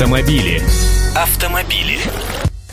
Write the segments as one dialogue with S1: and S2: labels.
S1: Автомобили. Автомобили.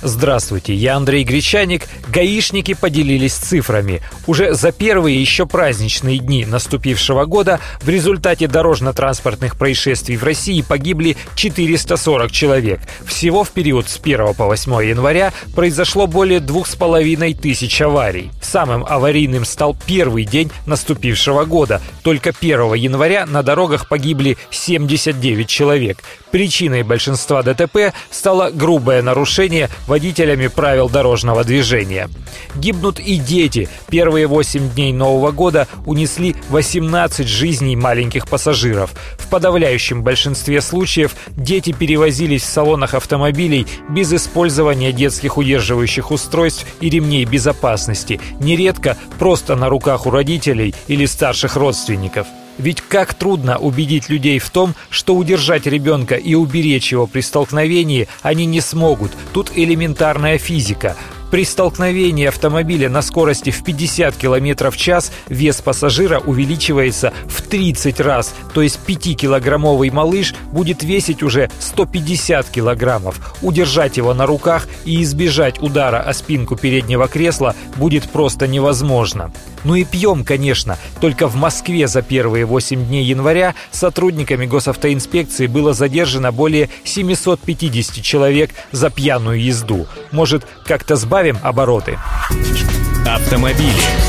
S2: Здравствуйте, я Андрей Гречаник. Гаишники поделились цифрами. Уже за первые еще праздничные дни наступившего года в результате дорожно-транспортных происшествий в России погибли 440 человек. Всего в период с 1 по 8 января произошло более 2,5 тысяч аварий. Самым аварийным стал первый день наступившего года. Только 1 января на дорогах погибли 79 человек. Причиной большинства ДТП стало грубое нарушение водителями правил дорожного движения. Гибнут и дети. Первые 8 дней Нового года унесли 18 жизней маленьких пассажиров. В подавляющем большинстве случаев дети перевозились в салонах автомобилей без использования детских удерживающих устройств и ремней безопасности, нередко просто на руках у родителей или старших родственников. Ведь как трудно убедить людей в том, что удержать ребенка и уберечь его при столкновении они не смогут. Тут элементарная физика. При столкновении автомобиля на скорости в 50 км в час вес пассажира увеличивается в 30 раз, то есть 5-килограммовый малыш будет весить уже 150 килограммов. Удержать его на руках и избежать удара о спинку переднего кресла будет просто невозможно. Ну и пьем, конечно. Только в Москве за первые 8 дней января сотрудниками госавтоинспекции было задержано более 750 человек за пьяную езду. Может, как-то сбавим обороты?
S1: Автомобили.